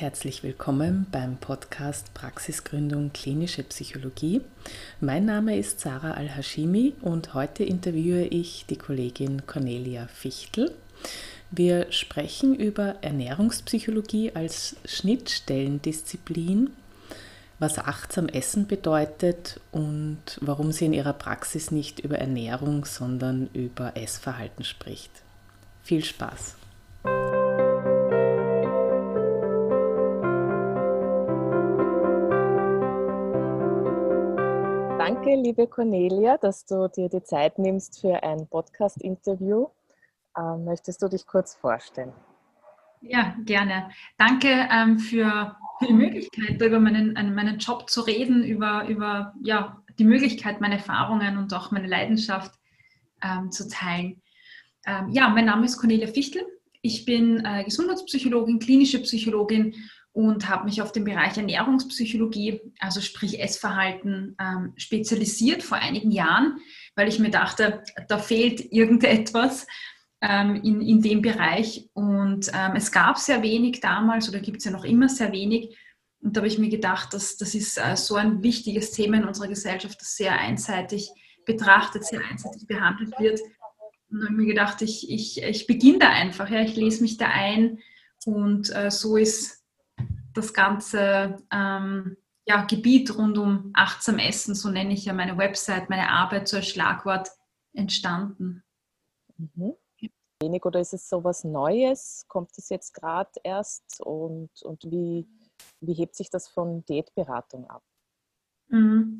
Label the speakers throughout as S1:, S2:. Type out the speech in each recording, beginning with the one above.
S1: herzlich willkommen beim Podcast Praxisgründung Klinische Psychologie. Mein Name ist Sarah Al-Hashimi und heute interviewe ich die Kollegin Cornelia Fichtel. Wir sprechen über Ernährungspsychologie als Schnittstellendisziplin, was achtsam Essen bedeutet und warum sie in ihrer Praxis nicht über Ernährung, sondern über Essverhalten spricht. Viel Spaß! Danke, liebe Cornelia, dass du dir die Zeit nimmst für ein Podcast-Interview. Ähm, möchtest du dich kurz vorstellen?
S2: Ja, gerne. Danke ähm, für, für, die Möglichkeit, über meinen, meinen Job zu reden, über, über ja, die Möglichkeit, meine Erfahrungen und auch meine Leidenschaft ähm, zu teilen. Ähm, ja, mein Name ist Cornelia Fichtel. Ich bin äh, Gesundheitspsychologin, klinische Psychologin und habe mich auf den Bereich Ernährungspsychologie, also sprich Essverhalten, ähm, spezialisiert vor einigen Jahren, weil ich mir dachte, da fehlt irgendetwas ähm, in, in dem Bereich. Und ähm, es gab sehr wenig damals oder gibt es ja noch immer sehr wenig. Und da habe ich mir gedacht, dass das ist äh, so ein wichtiges Thema in unserer Gesellschaft, das sehr einseitig betrachtet, sehr einseitig behandelt wird. Und habe mir gedacht, ich, ich, ich beginne da einfach, ja, ich lese mich da ein. Und äh, so ist das ganze ähm, ja, Gebiet rund um achtsam Essen, so nenne ich ja meine Website, meine Arbeit so als Schlagwort entstanden.
S1: Mhm. Wenig oder ist es so was Neues? Kommt es jetzt gerade erst und, und wie, wie hebt sich das von Diätberatung ab?
S2: Mhm.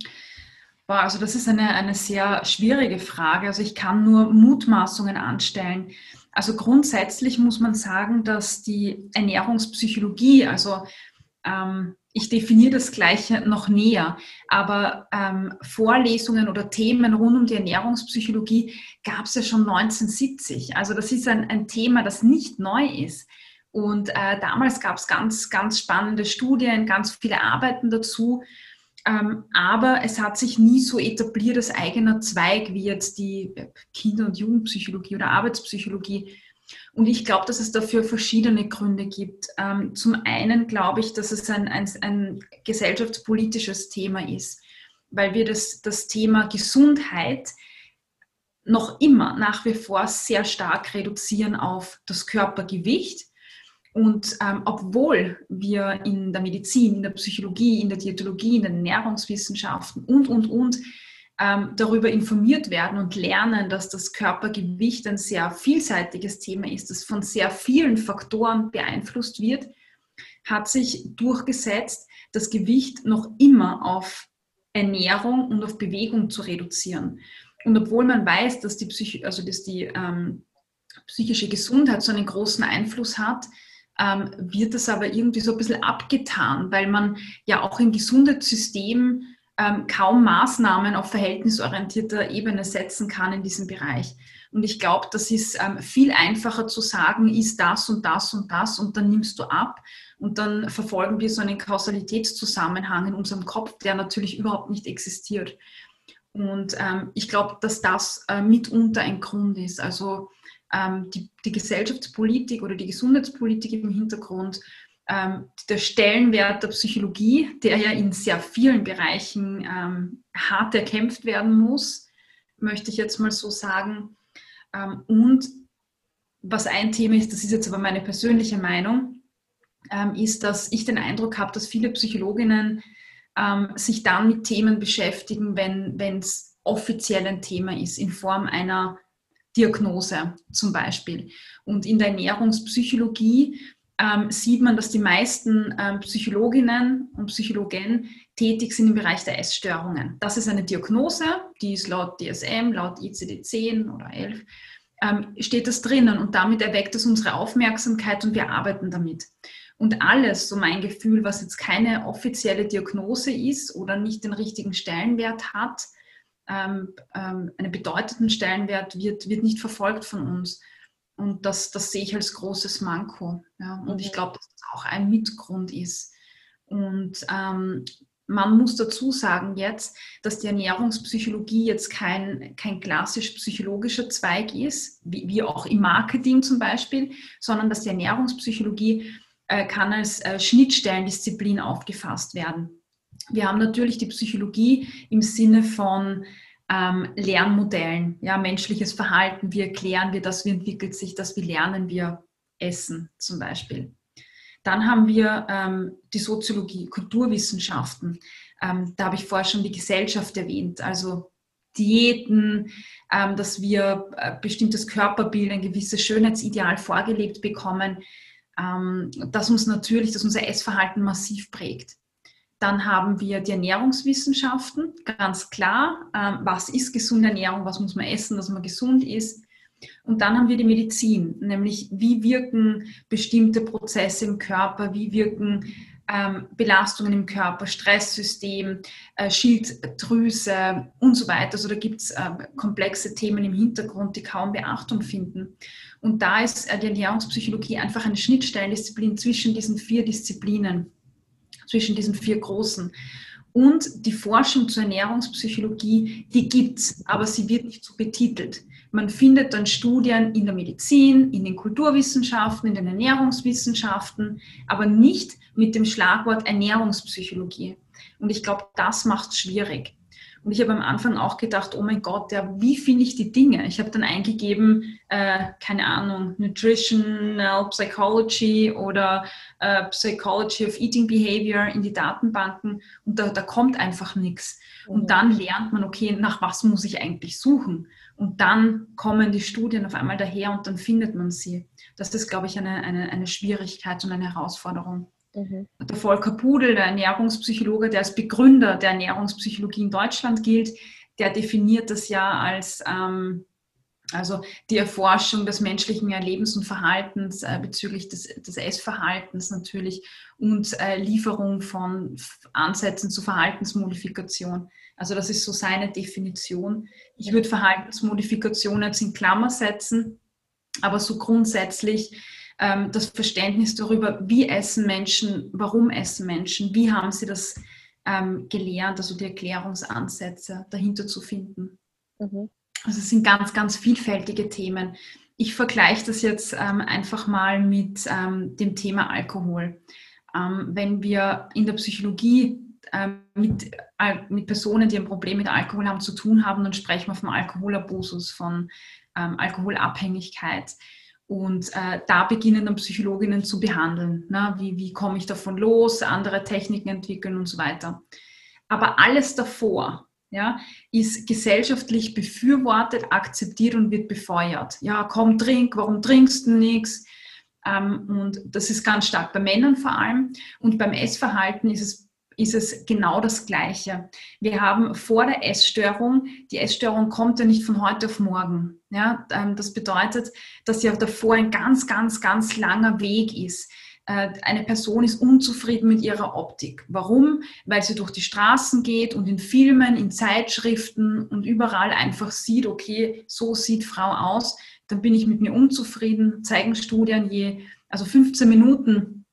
S2: Boah, also das ist eine, eine sehr schwierige Frage. Also ich kann nur Mutmaßungen anstellen. Also grundsätzlich muss man sagen, dass die Ernährungspsychologie, also ähm, ich definiere das Gleiche noch näher, aber ähm, Vorlesungen oder Themen rund um die Ernährungspsychologie gab es ja schon 1970. Also das ist ein, ein Thema, das nicht neu ist. Und äh, damals gab es ganz, ganz spannende Studien, ganz viele Arbeiten dazu. Ähm, aber es hat sich nie so etabliert als eigener Zweig wie jetzt die Kinder- und Jugendpsychologie oder Arbeitspsychologie. Und ich glaube, dass es dafür verschiedene Gründe gibt. Ähm, zum einen glaube ich, dass es ein, ein, ein, gesellschaftspolitisches Thema ist, weil wir das, das Thema Gesundheit noch immer nach wie vor sehr stark reduzieren auf das Körpergewicht und ähm, obwohl wir in der Medizin, in der Psychologie, in der Diätologie, in den Ernährungswissenschaften und, und, und ähm, darüber informiert werden und lernen, dass das Körpergewicht ein sehr vielseitiges Thema ist, das von sehr vielen Faktoren beeinflusst wird, hat sich durchgesetzt, das Gewicht noch immer auf Ernährung und auf Bewegung zu reduzieren. Und obwohl man weiß, dass die, Psych also dass die ähm, psychische Gesundheit so einen großen Einfluss hat, ähm, wird das aber irgendwie so ein bisschen abgetan, weil man ja auch im Gesundheitssystem ähm, kaum Maßnahmen auf verhältnisorientierter Ebene setzen kann in diesem Bereich. Und ich glaube, das ist ähm, viel einfacher zu sagen, ist das und das und das und dann nimmst du ab. Und dann verfolgen wir so einen Kausalitätszusammenhang in unserem Kopf, der natürlich überhaupt nicht existiert. Und ähm, ich glaube, dass das äh, mitunter ein Grund ist. Also ähm, die, die, Gesellschaftspolitik oder die Gesundheitspolitik im Hintergrund, ähm, der Stellenwert der Psychologie, der ja in sehr vielen Bereichen ähm, hart erkämpft werden muss, möchte ich jetzt mal so sagen. Ähm, und was ein Thema ist, das ist jetzt aber meine persönliche Meinung, ähm, ist, dass ich den Eindruck habe, dass viele Psychologinnen ähm, sich dann mit Themen beschäftigen, wenn es offiziell ein Thema ist, in Form einer Diagnose zum Beispiel. Und in der Ernährungspsychologie ähm, sieht man, dass die meisten ähm, Psychologinnen und Psychologen tätig sind im Bereich der Essstörungen. Das ist eine Diagnose, die ist laut DSM, laut ICD-10 oder 11, ähm, steht das drinnen und damit erweckt es unsere Aufmerksamkeit und wir arbeiten damit. Und alles, so mein Gefühl, was jetzt keine offizielle Diagnose ist oder nicht den richtigen Stellenwert hat, ähm, ähm, einen bedeutenden Stellenwert wird, wird nicht verfolgt von uns. Und das, das sehe ich als großes Manko. Ja. Und mhm. ich glaube, dass das auch ein Mitgrund ist. Und ähm, man muss dazu sagen jetzt, dass die Ernährungspsychologie jetzt kein, kein klassisch psychologischer Zweig ist, wie, wie auch im Marketing zum Beispiel, sondern dass die Ernährungspsychologie äh, kann als äh, Schnittstellendisziplin aufgefasst werden. Wir haben natürlich die Psychologie im Sinne von ähm, Lernmodellen, ja, menschliches Verhalten, wie erklären wir das, wie entwickelt sich das, wie lernen wir Essen zum Beispiel. Dann haben wir ähm, die Soziologie, Kulturwissenschaften. Ähm, da habe ich vorher schon die Gesellschaft erwähnt, also Diäten, ähm, dass wir äh, bestimmtes Körperbild, ein gewisses Schönheitsideal vorgelebt bekommen, ähm, das uns natürlich, dass unser Essverhalten massiv prägt. Dann haben wir die Ernährungswissenschaften, ganz klar, ähm, was ist gesunde Ernährung, was muss man essen, dass man gesund ist. Und dann haben wir die Medizin, nämlich wie wirken bestimmte Prozesse im Körper, wie wirken ähm, Belastungen im Körper, Stresssystem, äh, Schilddrüse und so weiter. Also da gibt es äh, komplexe Themen im Hintergrund, die kaum Beachtung finden. Und da ist äh, die Ernährungspsychologie einfach eine Schnittstellendisziplin zwischen diesen vier Disziplinen, zwischen diesen vier großen. Und die Forschung zur Ernährungspsychologie, die gibt es, aber sie wird nicht so betitelt. Man findet dann Studien in der Medizin, in den Kulturwissenschaften, in den Ernährungswissenschaften, aber nicht mit dem Schlagwort Ernährungspsychologie. Und ich glaube, das macht es schwierig. Und ich habe am Anfang auch gedacht, oh mein Gott, ja, wie finde ich die Dinge? Ich habe dann eingegeben, äh, keine Ahnung, Nutritional Psychology oder äh, Psychology of Eating Behavior in die Datenbanken und da, da kommt einfach nichts. Und mhm. dann lernt man, okay, nach was muss ich eigentlich suchen? Und dann kommen die Studien auf einmal daher und dann findet man sie. Das ist, glaube ich, eine, eine, eine Schwierigkeit und eine Herausforderung. Mhm. Der Volker Pudel, der Ernährungspsychologe, der als Begründer der Ernährungspsychologie in Deutschland gilt, der definiert das ja als ähm, also die Erforschung des menschlichen Lebens und Verhaltens äh, bezüglich des, des, Essverhaltens natürlich und äh, Lieferung von Ansätzen zur Verhaltensmodifikation. Also das ist so seine Definition. Ich würde Verhaltensmodifikation jetzt in Klammer setzen, aber so grundsätzlich ähm, das Verständnis darüber, wie essen Menschen, warum essen Menschen, wie haben sie das ähm, gelernt, also die Erklärungsansätze dahinter zu finden. Mhm. Also es sind ganz, ganz vielfältige Themen. Ich vergleiche das jetzt ähm, einfach mal mit ähm, dem Thema Alkohol. Ähm, wenn wir in der Psychologie ähm, mit, äh, mit Personen, die ein Problem mit Alkohol haben, zu tun haben, dann sprechen wir vom Alkoholabusus, von Alkoholabhängigkeit. Und äh, da beginnen dann Psychologinnen zu behandeln. Ne? Wie, wie komme ich davon los, andere Techniken entwickeln und so weiter. Aber alles davor ja, ist gesellschaftlich befürwortet, akzeptiert und wird befeuert. Ja, komm, trink, warum trinkst du nichts? Ähm, und das ist ganz stark bei Männern vor allem. Und beim Essverhalten ist es ist es genau das Gleiche. Wir haben vor der Essstörung, die Essstörung kommt ja nicht von heute auf morgen. Ja, ähm, das bedeutet, dass ja davor ein ganz, ganz, ganz langer Weg ist. Äh, eine Person ist unzufrieden mit ihrer Optik. Warum? Weil sie durch die Straßen geht und in Filmen, in Zeitschriften und überall einfach sieht, okay, so sieht Frau aus. Dann bin ich mit mir unzufrieden. Zeigen Studien je, also 15 Minuten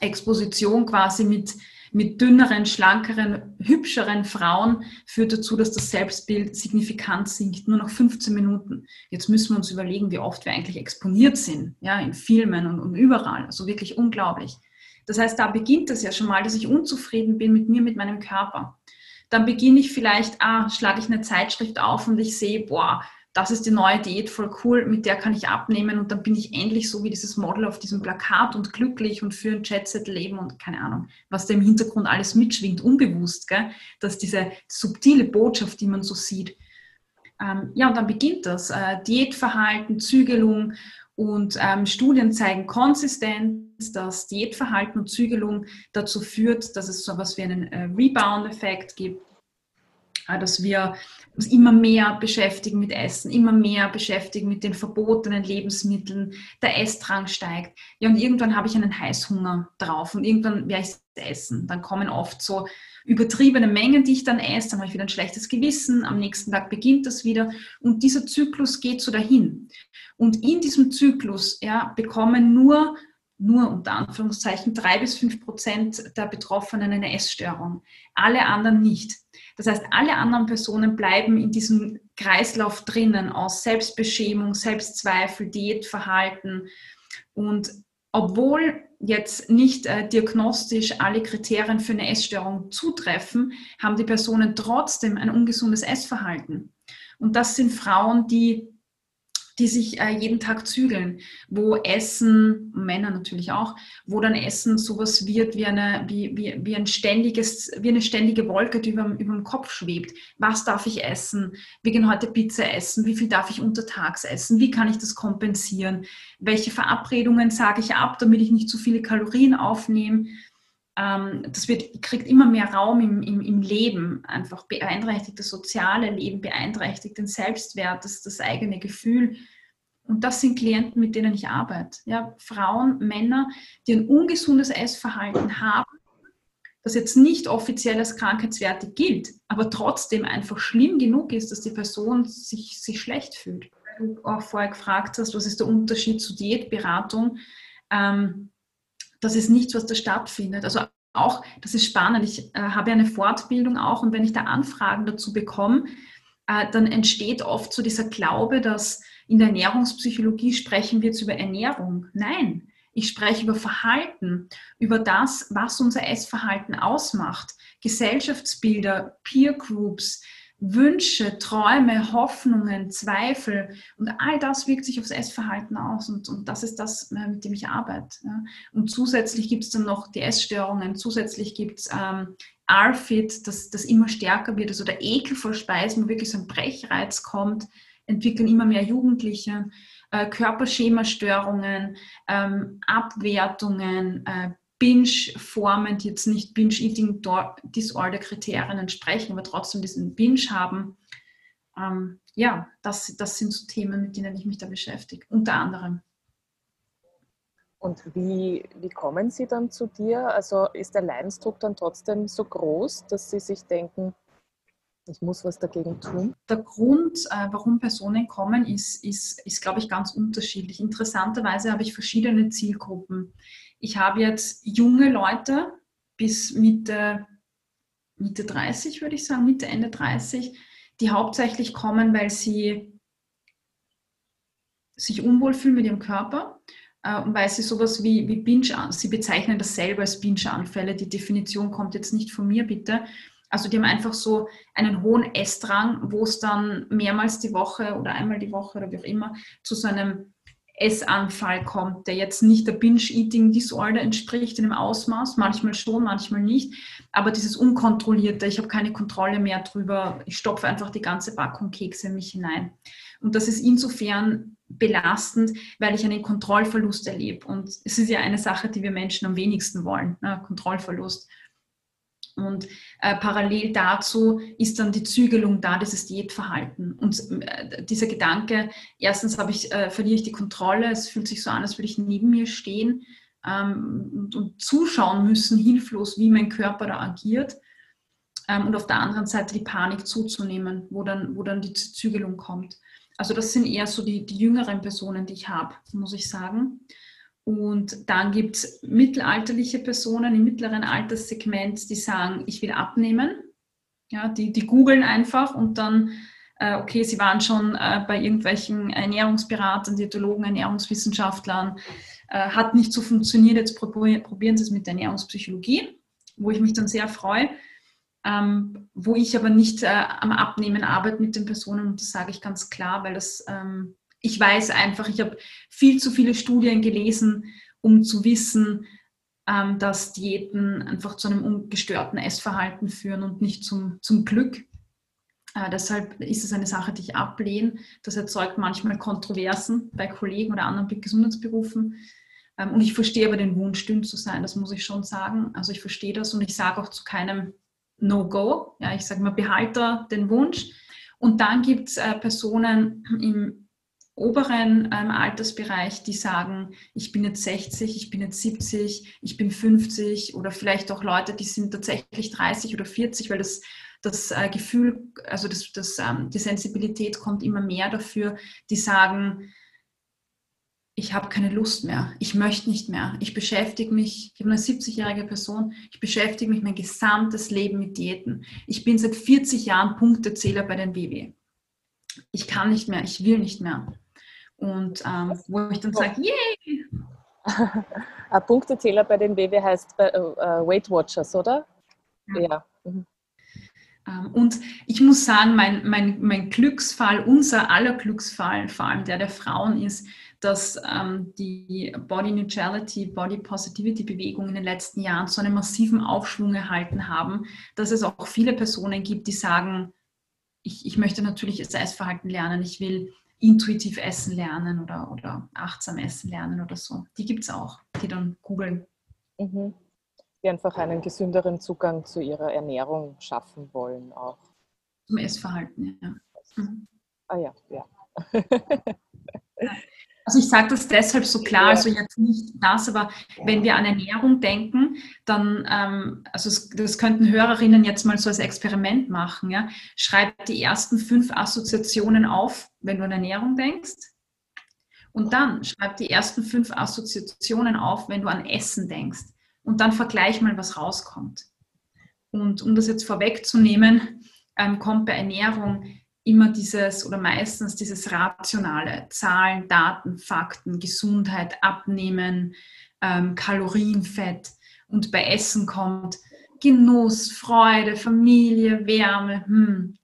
S2: Exposition quasi mit mit dünneren, schlankeren, hübscheren Frauen führt dazu, dass das Selbstbild signifikant sinkt, nur noch 15 Minuten. Jetzt müssen wir uns überlegen, wie oft wir eigentlich exponiert sind, ja, in Filmen und, und überall. Also wirklich unglaublich. Das heißt, da beginnt es ja schon mal, dass ich unzufrieden bin mit mir, mit meinem Körper. Dann beginne ich vielleicht, ah, schlage ich eine Zeitschrift auf und ich sehe, boah, das ist die neue Diät, voll cool, mit der kann ich abnehmen und dann bin ich endlich so wie dieses Model auf diesem Plakat und glücklich und für ein Jetset leben und keine Ahnung, was da im Hintergrund alles mitschwingt, unbewusst, gell? dass diese subtile Botschaft, die man so sieht. Ähm, ja, und dann beginnt das. Äh, Diätverhalten, Zügelung und ähm, Studien zeigen konsistent, dass Diätverhalten und Zügelung dazu führt, dass es so etwas wie einen äh, Rebound-Effekt gibt, dass wir uns immer mehr beschäftigen mit Essen, immer mehr beschäftigen mit den verbotenen Lebensmitteln, der Essdrang steigt. Ja, und irgendwann habe ich einen Heißhunger drauf und irgendwann werde ich es essen. Dann kommen oft so übertriebene Mengen, die ich dann esse, dann habe ich wieder ein schlechtes Gewissen, am nächsten Tag beginnt das wieder und dieser Zyklus geht so dahin. Und in diesem Zyklus ja, bekommen nur nur unter Anführungszeichen drei bis fünf Prozent der Betroffenen eine Essstörung, alle anderen nicht. Das heißt, alle anderen Personen bleiben in diesem Kreislauf drinnen aus Selbstbeschämung, Selbstzweifel, Diätverhalten. Und obwohl jetzt nicht äh, diagnostisch alle Kriterien für eine Essstörung zutreffen, haben die Personen trotzdem ein ungesundes Essverhalten. Und das sind Frauen, die die sich äh, jeden Tag zügeln, wo Essen, Männer natürlich auch, wo dann Essen sowas wird wie eine, wie, wie, wie ein ständiges, wie eine ständige Wolke, die über, über dem Kopf schwebt. Was darf ich essen? Wir gehen heute Pizza essen. Wie viel darf ich untertags essen? Wie kann ich das kompensieren? Welche Verabredungen sage ich ab, damit ich nicht zu viele Kalorien aufnehme? Ähm, das wird, kriegt immer mehr Raum im, im, im, Leben, einfach beeinträchtigt das soziale Leben, beeinträchtigt den Selbstwert, das, das eigene Gefühl. Und das sind Klienten, mit denen ich arbeite. Ja, Frauen, Männer, die ein ungesundes Essverhalten haben, das jetzt nicht offiziell als krankheitswertig gilt, aber trotzdem einfach schlimm genug ist, dass die Person sich, sich schlecht fühlt. Du auch vorher gefragt hast, was ist der Unterschied zu Diätberatung? Ähm, das ist nichts, was da stattfindet. Also auch, das ist spannend. Ich äh, habe ja eine Fortbildung auch und wenn ich da Anfragen dazu bekomme, äh, dann entsteht oft so dieser Glaube, dass in der Ernährungspsychologie sprechen wir jetzt über Ernährung. Nein, ich spreche über Verhalten, über das, was unser Essverhalten ausmacht. Gesellschaftsbilder, Peer Groups, Wünsche, Träume, Hoffnungen, Zweifel und all das wirkt sich aufs Essverhalten aus und, und das ist das, äh, mit dem ich arbeite. Und zusätzlich gibt es dann noch die Essstörungen, zusätzlich gibt es ähm, RFID, das, das immer stärker wird, also der Ekel vor Speisen, wo wirklich so ein Brechreiz kommt, entwickeln immer mehr Jugendliche. Äh, Körperschemastörungen, ähm, Abwertungen, äh, Binge-Formen, die jetzt nicht Binge-Eating-Disorder-Kriterien entsprechen, aber trotzdem diesen Binge haben. Ähm, ja, das, das sind so Themen, mit denen ich mich da beschäftige, unter anderem.
S1: Und wie, wie kommen Sie dann zu dir? Also ist der Leidensdruck dann trotzdem so groß, dass Sie sich denken, ich muss was dagegen tun?
S2: Der Grund, äh, warum Personen kommen, ist, ist, ist, glaube ich, ganz unterschiedlich. Interessanterweise habe ich verschiedene Zielgruppen. Ich habe jetzt junge Leute bis Mitte, Mitte 30, würde ich sagen, Mitte, Ende 30, die hauptsächlich kommen, weil sie sich unwohl fühlen mit ihrem Körper äh, und weil sie sowas wie, wie Binge, sie bezeichnen das selber als Binge-Anfälle. Die Definition kommt jetzt nicht von mir, bitte. Also die haben einfach so einen hohen Essdrang, wo es dann mehrmals die Woche oder einmal die Woche oder wie auch immer zu so einem Essanfall kommt, der jetzt nicht der Binge-Eating-Disorder entspricht in einem Ausmaß, manchmal schon, manchmal nicht, aber dieses unkontrollierte, ich habe keine Kontrolle mehr drüber, ich stopfe einfach die ganze Packung Kekse in mich hinein. Und das ist insofern belastend, weil ich einen Kontrollverlust erlebe. Und es ist ja eine Sache, die wir Menschen am wenigsten wollen, ne? Kontrollverlust. Und äh, parallel dazu ist dann die Zügelung da, dieses Diätverhalten. Und äh, dieser Gedanke, erstens ich, äh, verliere ich die Kontrolle, es fühlt sich so an, als würde ich neben mir stehen ähm, und, und, zuschauen müssen, hilflos, wie mein Körper da agiert. Ähm, und auf der anderen Seite die Panik zuzunehmen, wo dann, wo dann die Zügelung kommt. Also das sind eher so die, die jüngeren Personen, die ich habe, muss ich sagen. Und dann gibt es mittelalterliche Personen im mittleren Alterssegment, die sagen, ich will abnehmen. Ja, die, die googeln einfach und dann, äh, okay, sie waren schon äh, bei irgendwelchen Ernährungsberatern, Diätologen, Ernährungswissenschaftlern, äh, hat nicht so funktioniert, jetzt probieren, probieren sie es mit der Ernährungspsychologie, wo ich mich dann sehr freue. Ähm, wo ich aber nicht äh, am Abnehmen arbeite mit den Personen und das sage ich ganz klar, weil das ähm, ich weiß einfach, ich habe viel zu viele Studien gelesen, um zu wissen, ähm, dass Diäten einfach zu einem ungestörten Essverhalten führen und nicht zum, zum Glück. Äh, deshalb ist es eine Sache, die ich ablehne. Das erzeugt manchmal Kontroversen bei Kollegen oder anderen Gesundheitsberufen. Ähm, und ich verstehe aber den Wunsch, dünn zu sein, das muss ich schon sagen. Also ich verstehe das und ich sage auch zu keinem No-Go. Ja, ich sage mal, behalte den Wunsch. Und dann gibt es äh, Personen im oberen ähm, Altersbereich, die sagen, ich bin jetzt 60, ich bin jetzt 70, ich bin 50 oder vielleicht auch Leute, die sind tatsächlich 30 oder 40, weil das, das äh, Gefühl, also das, das, ähm, die Sensibilität kommt immer mehr dafür, die sagen, ich habe keine Lust mehr, ich möchte nicht mehr, ich beschäftige mich, ich habe eine 70-jährige Person, ich beschäftige mich mein gesamtes Leben mit Diäten. Ich bin seit 40 Jahren Punktezähler bei den WW. Ich kann nicht mehr, ich will nicht mehr. Und ähm, wo ich dann sage, yay!
S1: Ein Punktetähler bei den WW heißt äh, Weight Watchers, oder?
S2: Ja. ja. Mhm. Ähm, und ich muss sagen, mein, mein, mein Glücksfall, unser aller Glücksfall, vor allem der der Frauen, ist, dass ähm, die Body Neutrality, Body Positivity Bewegung in den letzten Jahren so einen massiven Aufschwung erhalten haben, dass es auch viele Personen gibt, die sagen, ich, ich möchte natürlich das Essverhalten lernen, ich will intuitiv essen lernen oder, oder achtsam essen lernen oder so. Die gibt es auch, die dann googeln.
S1: Mhm. Die einfach einen gesünderen Zugang zu ihrer Ernährung schaffen wollen auch.
S2: Zum Essverhalten, ja. Mhm.
S1: Ah ja, ja.
S2: Also ich sage das deshalb so klar, also jetzt nicht das, aber wenn wir an Ernährung denken, dann, ähm, also das könnten Hörerinnen jetzt mal so als Experiment machen. Ja? Schreib die ersten fünf Assoziationen auf, wenn du an Ernährung denkst. Und dann schreib die ersten fünf Assoziationen auf, wenn du an Essen denkst. Und dann vergleich mal, was rauskommt. Und um das jetzt vorwegzunehmen, ähm, kommt bei Ernährung immer dieses oder meistens dieses rationale, Zahlen, Daten, Fakten, Gesundheit, Abnehmen, ähm, Kalorien, Fett. Und bei Essen kommt Genuss, Freude, Familie, Wärme. Hm.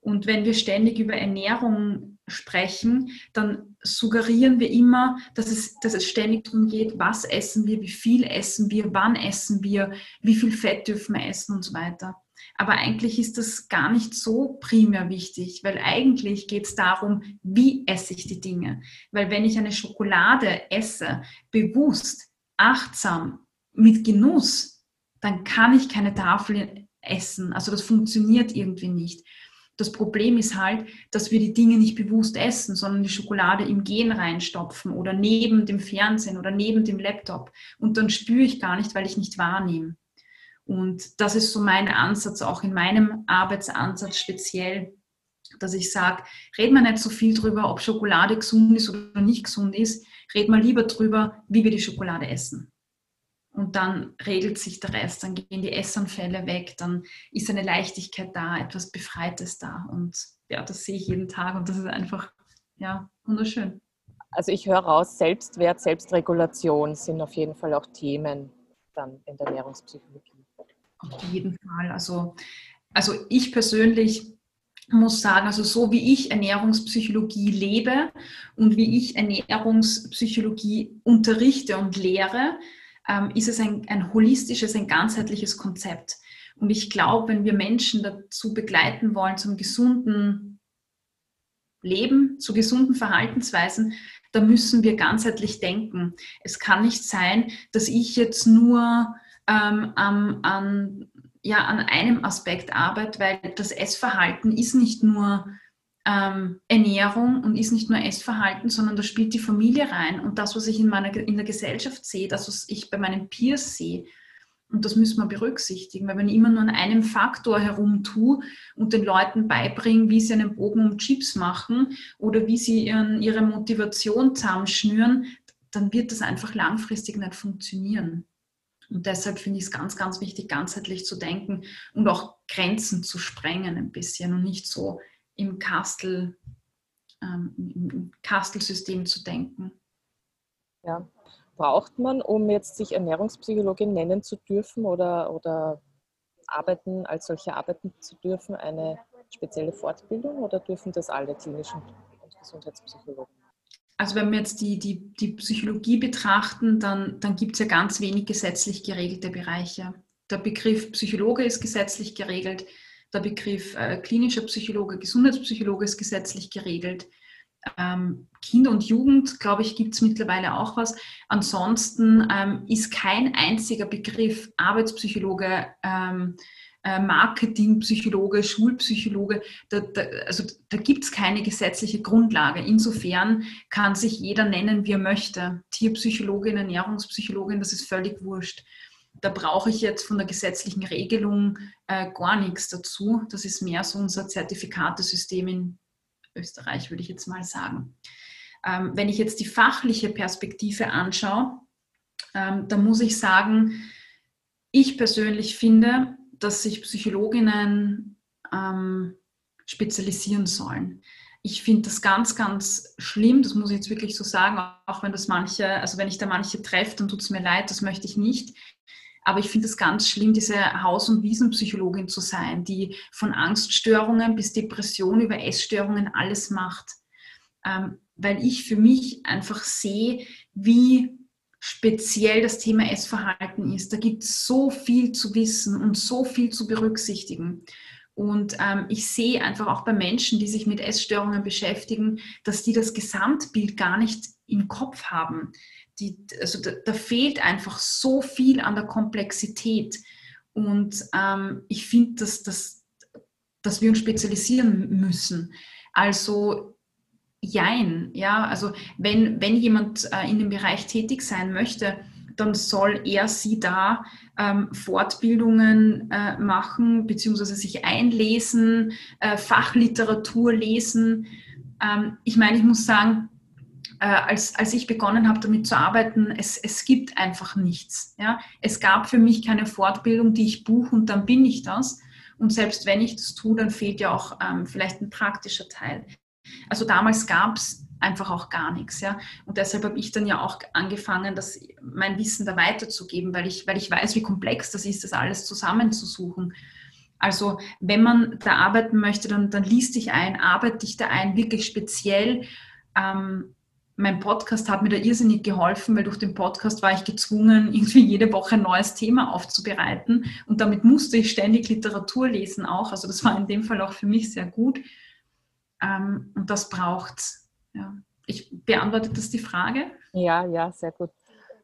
S2: Und wenn wir ständig über Ernährung sprechen, dann suggerieren wir immer, dass es, dass es ständig darum geht, was essen wir, wie viel essen wir, wann essen wir, wie viel Fett dürfen wir essen und so weiter. Aber eigentlich ist das gar nicht so primär wichtig, weil eigentlich geht es darum, wie esse ich die Dinge. Weil wenn ich eine Schokolade esse, bewusst, achtsam, mit Genuss, dann kann ich keine Tafel essen. Also das funktioniert irgendwie nicht. Das Problem ist halt, dass wir die Dinge nicht bewusst essen, sondern die Schokolade im Gen reinstopfen oder neben dem Fernsehen oder neben dem Laptop. Und dann spüre ich gar nicht, weil ich nicht wahrnehme. Und das ist so mein Ansatz, auch in meinem Arbeitsansatz speziell, dass ich sage, red mal nicht so viel drüber, ob Schokolade gesund ist oder nicht gesund ist, red mal lieber drüber, wie wir die Schokolade essen. Und dann regelt sich der Rest, dann gehen die Essanfälle weg, dann ist eine Leichtigkeit da, etwas Befreites da. Und ja, das sehe ich jeden Tag und das ist einfach, ja, wunderschön.
S1: Also ich höre raus, Selbstwert, Selbstregulation sind auf jeden Fall auch Themen dann in der Ernährungspsychologie.
S2: Auf jeden Fall. Also, also ich persönlich muss sagen, also so wie ich Ernährungspsychologie lebe und wie ich Ernährungspsychologie unterrichte und lehre, ähm, ist es ein, ein holistisches, ein ganzheitliches Konzept. Und ich glaube, wenn wir Menschen dazu begleiten wollen, zum gesunden Leben, zu gesunden Verhaltensweisen, da müssen wir ganzheitlich denken. Es kann nicht sein, dass ich jetzt nur ähm, an, ja, an einem Aspekt arbeite, weil das Essverhalten ist nicht nur ähm, Ernährung und ist nicht nur Essverhalten, sondern da spielt die Familie rein und das, was ich in, meiner, in der Gesellschaft sehe, das, was ich bei meinen Peers sehe. Und das müssen wir berücksichtigen, weil wenn ich immer nur an einem Faktor herumtue und den Leuten beibringe, wie sie einen Bogen um Chips machen oder wie sie ihren, ihre Motivation zusammenschnüren, dann wird das einfach langfristig nicht funktionieren. Und deshalb finde ich es ganz, ganz wichtig, ganzheitlich zu denken und auch Grenzen zu sprengen ein bisschen und nicht so im Kastel, ähm, im Kastelsystem zu denken.
S1: Ja. Braucht man, um jetzt sich Ernährungspsychologin nennen zu dürfen oder, oder arbeiten, als solche arbeiten zu dürfen, eine spezielle Fortbildung oder dürfen das alle klinischen und Gesundheitspsychologen?
S2: Also wenn wir jetzt die, die, die Psychologie betrachten, dann, dann gibt es ja ganz wenig gesetzlich geregelte Bereiche. Der Begriff Psychologe ist gesetzlich geregelt, der Begriff äh, klinischer Psychologe, Gesundheitspsychologe ist gesetzlich geregelt. Ähm, Kinder und Jugend, glaube ich, gibt es mittlerweile auch was. Ansonsten ähm, ist kein einziger Begriff Arbeitspsychologe ähm, äh, Marketingpsychologe, Schulpsychologe, da, da, also da gibt es keine gesetzliche Grundlage. Insofern kann sich jeder nennen, wie er möchte. Tierpsychologin, Ernährungspsychologin, das ist völlig wurscht. Da brauche ich jetzt von der gesetzlichen Regelung äh, gar nichts dazu. Das ist mehr so unser Zertifikatesystem in Österreich, würde ich jetzt mal sagen. Ähm, wenn ich jetzt die fachliche Perspektive anschaue, ähm, dann muss ich sagen, ich persönlich finde, dass sich Psychologinnen ähm, spezialisieren sollen. ich finde das ganz, ganz schlimm, das muss ich jetzt wirklich so sagen, auch wenn das manche, also wenn ich da manche treffe, dann tut es mir leid, das möchte ich nicht. Aber ich finde es ganz schlimm, diese Haus- und Wiesenpsychologin zu sein, die von Angststörungen bis Depression über Essstörungen alles macht. Ähm, weil ich für mich einfach sehe, wie speziell das Thema Essverhalten ist. Da gibt es so viel zu wissen und so viel zu berücksichtigen. Und ähm, ich sehe einfach auch bei Menschen, die sich mit Essstörungen beschäftigen, dass die das Gesamtbild gar nicht im Kopf haben. Die, also da, da fehlt einfach so viel an der Komplexität. Und ähm, ich finde, dass, dass, dass wir uns spezialisieren müssen. Also jein, ja, also wenn, wenn jemand äh, in dem Bereich tätig sein möchte, dann soll er sie da ähm, Fortbildungen äh, machen, beziehungsweise sich einlesen, äh, Fachliteratur lesen. Ähm, ich meine, ich muss sagen, äh, als, als ich begonnen habe, damit zu arbeiten, es, es gibt einfach nichts. Ja? Es gab für mich keine Fortbildung, die ich buche und dann bin ich das. Und selbst wenn ich das tue, dann fehlt ja auch ähm, vielleicht ein praktischer Teil. Also damals gab es einfach auch gar nichts. Ja? Und deshalb habe ich dann ja auch angefangen, das, mein Wissen da weiterzugeben, weil ich, weil ich weiß, wie komplex das ist, das alles zusammenzusuchen. Also wenn man da arbeiten möchte, dann, dann liest dich ein, arbeite dich da ein, wirklich speziell. Ähm, mein Podcast hat mir da irrsinnig geholfen, weil durch den Podcast war ich gezwungen, irgendwie jede Woche ein neues Thema aufzubereiten. Und damit musste ich ständig Literatur lesen auch. Also das war in dem Fall auch für mich sehr gut. Ähm, und das braucht ja. Ich beantworte das die Frage?
S1: Ja, ja, sehr gut.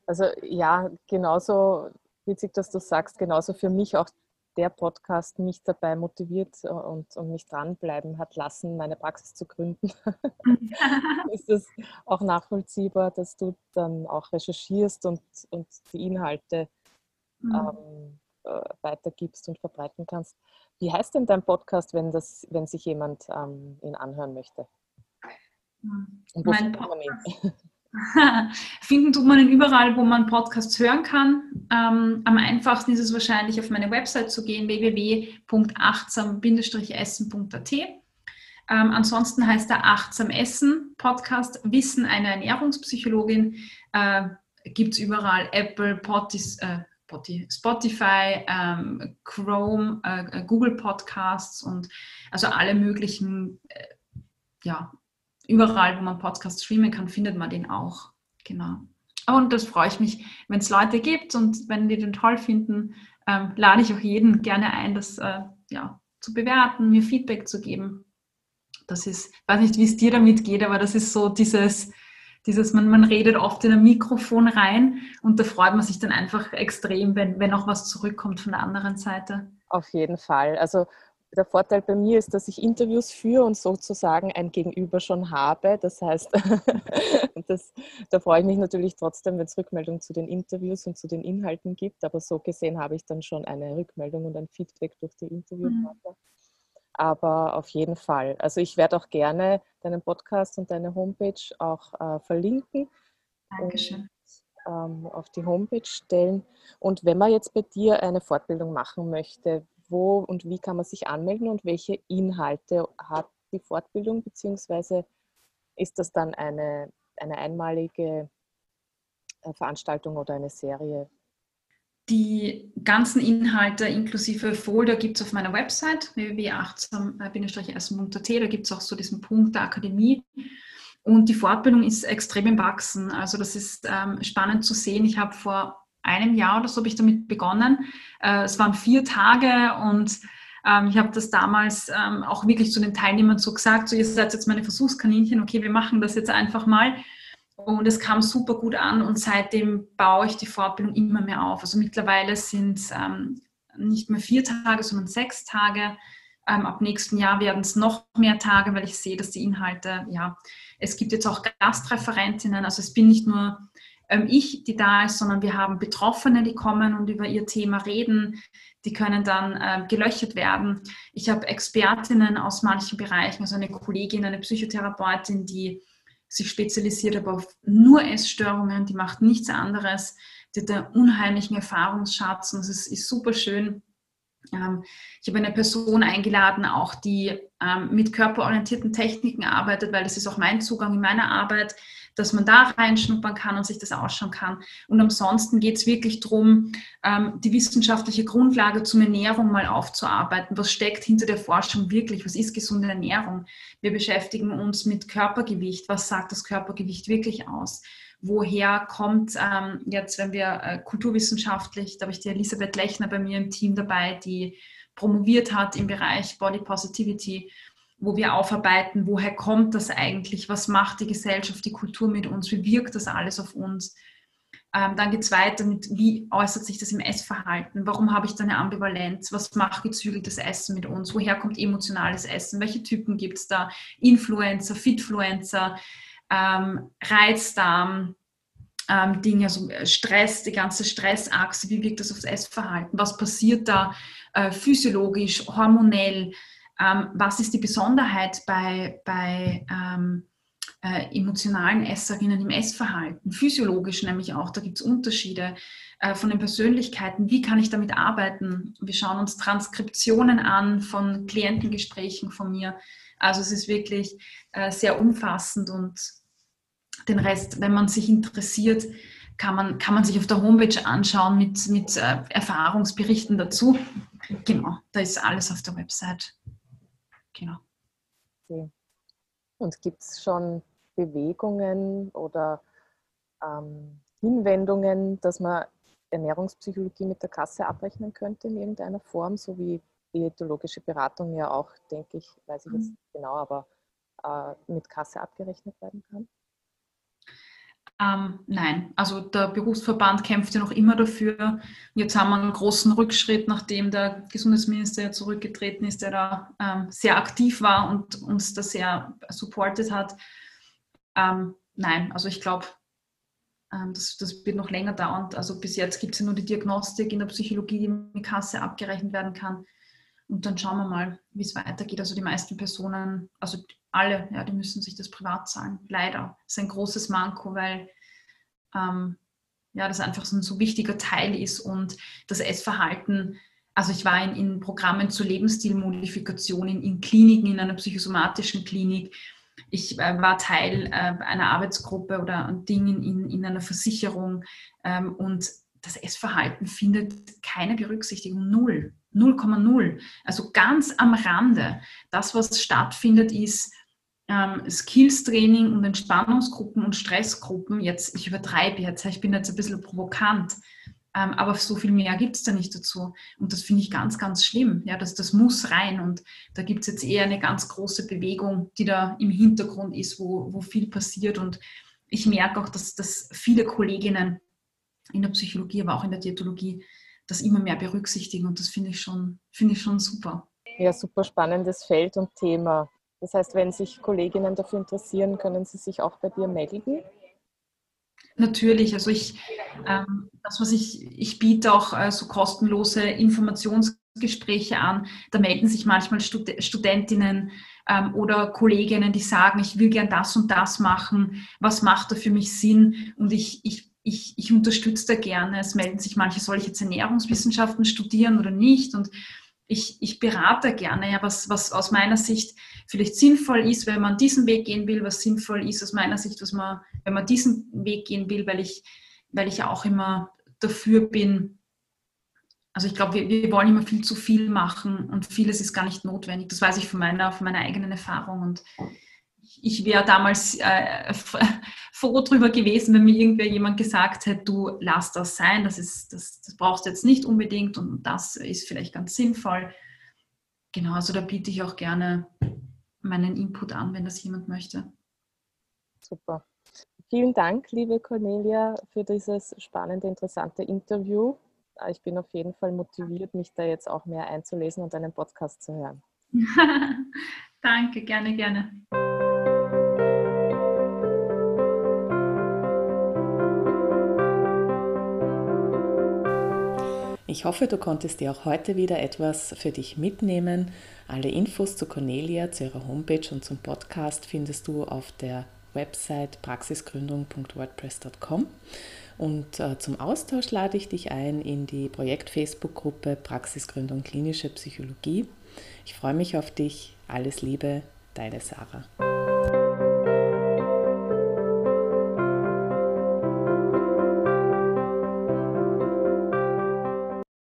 S1: Also ja, genauso witzig, dass du sagst, genauso für mich auch der Podcast mich dabei motiviert und, und mich dranbleiben hat lassen, meine Praxis zu gründen. ist es auch nachvollziehbar, dass du dann auch recherchierst und, und die Inhalte mhm. ähm, äh, weitergibst und verbreiten kannst. Wie heißt denn dein Podcast, wenn, das, wenn sich jemand ähm, ihn anhören möchte?
S2: Mein Podcast. Finden tut man ihn überall, wo man Podcasts hören kann. Ähm, am einfachsten ist es wahrscheinlich, auf meine Website zu gehen, www.achtsam-essen.at. Ähm, ansonsten heißt der Achtsam Essen Podcast Wissen einer Ernährungspsychologin. Äh, Gibt es überall Apple, Potis, äh, Spotify, ähm, Chrome, äh, Google Podcasts und also alle möglichen äh, ja, überall, wo man Podcasts streamen kann, findet man den auch. Genau. Und das freue ich mich, wenn es Leute gibt und wenn die den toll finden, ähm, lade ich auch jeden gerne ein, das äh, ja, zu bewerten, mir Feedback zu geben. Das ist, weiß nicht, wie es dir damit geht, aber das ist so dieses, dieses man, man redet oft in ein Mikrofon rein und da freut man sich dann einfach extrem, wenn, wenn auch was zurückkommt von der anderen Seite.
S1: Auf jeden Fall. Also der Vorteil bei mir ist, dass ich Interviews führe und sozusagen ein Gegenüber schon habe. Das heißt, das, da freue ich mich natürlich trotzdem, wenn es Rückmeldung zu den Interviews und zu den Inhalten gibt. Aber so gesehen habe ich dann schon eine Rückmeldung und ein Feedback durch die Interviewpartner. Mhm. Aber auf jeden Fall. Also ich werde auch gerne deinen Podcast und deine Homepage auch äh, verlinken.
S2: Dankeschön.
S1: Und, ähm, auf die Homepage stellen. Und wenn man jetzt bei dir eine Fortbildung machen möchte, wo und wie kann man sich anmelden und welche Inhalte hat die Fortbildung, beziehungsweise ist das dann eine, eine einmalige äh, Veranstaltung oder eine Serie?
S2: Die ganzen Inhalte inklusive Folder gibt es auf meiner Website www.achtsam-essen.at. Da gibt es auch so diesen Punkt der Akademie. Und die Fortbildung ist extrem im Wachsen. Also das ist ähm, spannend zu sehen. Ich habe vor einem Jahr oder so ich damit begonnen. Äh, es waren vier Tage und ähm, ich habe das damals ähm, auch wirklich zu den Teilnehmern so gesagt, so ihr seid jetzt meine Versuchskaninchen, okay, wir machen das jetzt einfach mal. Und es kam super gut an und seitdem baue ich die Fortbildung immer mehr auf. Also mittlerweile sind es ähm, nicht mehr vier Tage, sondern sechs Tage. Ähm, ab nächsten Jahr werden es noch mehr Tage, weil ich sehe, dass die Inhalte, ja, es gibt jetzt auch Gastreferentinnen, also es bin nicht nur ähm, ich, die da ist, sondern wir haben Betroffene, die kommen und über ihr Thema reden. Die können dann äh, gelöchert werden. Ich habe Expertinnen aus manchen Bereichen, also eine Kollegin, eine Psychotherapeutin, die sich spezialisiert aber auf nur Essstörungen, die macht nichts anderes. Die hat einen unheimlichen Erfahrungsschatz und es ist, super schön. Ähm, ich habe eine Person eingeladen, auch die ähm, mit körperorientierten Techniken arbeitet, weil das ist auch mein Zugang in meiner Arbeit, dass man da reinschnuppern kann und sich das ausschauen kann. Und ansonsten geht es wirklich darum, ähm, die wissenschaftliche Grundlage zum Ernährung mal aufzuarbeiten. Was steckt hinter der Forschung wirklich? Was ist gesunde Ernährung? Wir beschäftigen uns mit Körpergewicht. Was sagt das Körpergewicht wirklich aus? woher kommt ähm, jetzt, wenn wir äh, kulturwissenschaftlich, da habe ich die Elisabeth Lechner bei mir im Team dabei, die promoviert hat im Bereich Body Positivity, wo wir aufarbeiten, woher kommt das eigentlich, was macht die Gesellschaft, die Kultur mit uns, wie wirkt das alles auf uns. Ähm, dann geht es weiter mit, wie äußert sich das im Essverhalten, warum habe ich da eine Ambivalenz, was macht gezügeltes Essen mit uns, woher kommt emotionales Essen, welche Typen gibt es da, Influencer, Fitfluencer, ähm, Reizdarm, ähm, Dinge, also Stress, die ganze Stressachse, wie wirkt das aufs Essverhalten, was passiert da äh, physiologisch, hormonell, ähm, was ist die Besonderheit bei, bei ähm, äh, emotionalen Esserinnen im Essverhalten, physiologisch nämlich auch, da gibt es Unterschiede äh, von den Persönlichkeiten, wie kann ich damit arbeiten? Wir schauen uns Transkriptionen an von Klientengesprächen von mir. Also es ist wirklich äh, sehr umfassend und den Rest, wenn man sich interessiert, kann man, kann man sich auf der Homepage anschauen mit, mit äh, Erfahrungsberichten dazu. Genau, da ist alles auf der Website. Genau.
S1: Okay. Und gibt es schon Bewegungen oder ähm, Hinwendungen, dass man Ernährungspsychologie mit der Kasse abrechnen könnte in irgendeiner Form, so wie diätologische Beratung ja auch, denke ich, weiß ich jetzt mhm. genau, aber äh, mit Kasse abgerechnet werden kann?
S2: Ähm, nein, also der Berufsverband kämpft ja noch immer dafür. Jetzt haben wir einen großen Rückschritt, nachdem der Gesundheitsminister zurückgetreten ist, der da ähm, sehr aktiv war und uns da sehr supportet hat. Ähm, nein, also ich glaube, ähm, das, das, wird noch länger dauern. Also bis jetzt gibt es ja nur die Diagnostik in der Psychologie, die mit Kasse abgerechnet werden kann. Und dann schauen wir mal, wie es weitergeht. Also die meisten Personen, also alle, ja, die müssen sich das privat zahlen. Leider. Das ist ein großes Manko, weil ähm, ja, das einfach so ein so wichtiger Teil ist und das Essverhalten. Also ich war in, in Programmen zur Lebensstilmodifikation, in, in, Kliniken, in einer psychosomatischen Klinik. Ich äh, war Teil äh, einer Arbeitsgruppe oder Dingen in, in einer Versicherung ähm, und das Essverhalten findet keine Berücksichtigung, null. 0,0. Also ganz am Rande. Das, was stattfindet, ist ähm, Skills-Training und Entspannungsgruppen und Stressgruppen. Jetzt, ich übertreibe jetzt, ich bin jetzt ein bisschen provokant, ähm, aber so viel mehr gibt es da nicht dazu. Und das finde ich ganz, ganz schlimm. Ja, das, das muss rein. Und da gibt es jetzt eher eine ganz große Bewegung, die da im Hintergrund ist, wo, wo viel passiert. Und ich merke auch, dass, dass viele Kolleginnen in der Psychologie, aber auch in der Diätologie das immer mehr berücksichtigen. Und das finde ich, schon, find ich schon super.
S1: Ja, super spannendes Feld und Thema. Das heißt, wenn sich Kolleginnen dafür interessieren, können sie sich auch bei dir melden?
S2: Natürlich, also ich, ähm, das, was ich, ich biete auch äh, so kostenlose Informationsgespräche an. Da melden sich manchmal Stud Studentinnen ähm, oder Kolleginnen, die sagen, ich will gern das und das machen. Was macht da für mich Sinn? Und ich, ich, ich, ich unterstütze da gerne. Es melden sich manche, soll ich jetzt Ernährungswissenschaften studieren oder nicht? Und ich, ich berate gerne, ja, was, was aus meiner Sicht vielleicht sinnvoll ist, wenn man diesen Weg gehen will, was sinnvoll ist aus meiner Sicht, was man, wenn man diesen Weg gehen will, weil ich, weil ich auch immer dafür bin. Also ich glaube, wir, wir wollen immer viel zu viel machen und vieles ist gar nicht notwendig. Das weiß ich von meiner, von meiner eigenen Erfahrung und ich wäre damals äh, froh drüber gewesen, wenn mir irgendwer jemand gesagt hätte, du lass das sein, das, ist, das, das brauchst du jetzt nicht unbedingt und das ist vielleicht ganz sinnvoll. Genau, also da biete ich auch gerne meinen Input an, wenn das jemand möchte.
S1: Super. Vielen Dank, liebe Cornelia, für dieses spannende, interessante Interview. Ich bin auf jeden Fall motiviert, mich da jetzt auch mehr einzulesen und einen Podcast zu hören.
S2: Danke, gerne, gerne.
S3: Ich hoffe, du konntest dir auch heute wieder etwas für dich mitnehmen. Alle Infos zu Cornelia, zu ihrer Homepage und zum Podcast findest du auf der Website praxisgründung.wordpress.com. Und äh, zum Austausch lade ich dich ein in die Projekt-Facebook-Gruppe Praxisgründung klinische Psychologie. Ich freue mich auf dich. Alles Liebe, deine Sarah.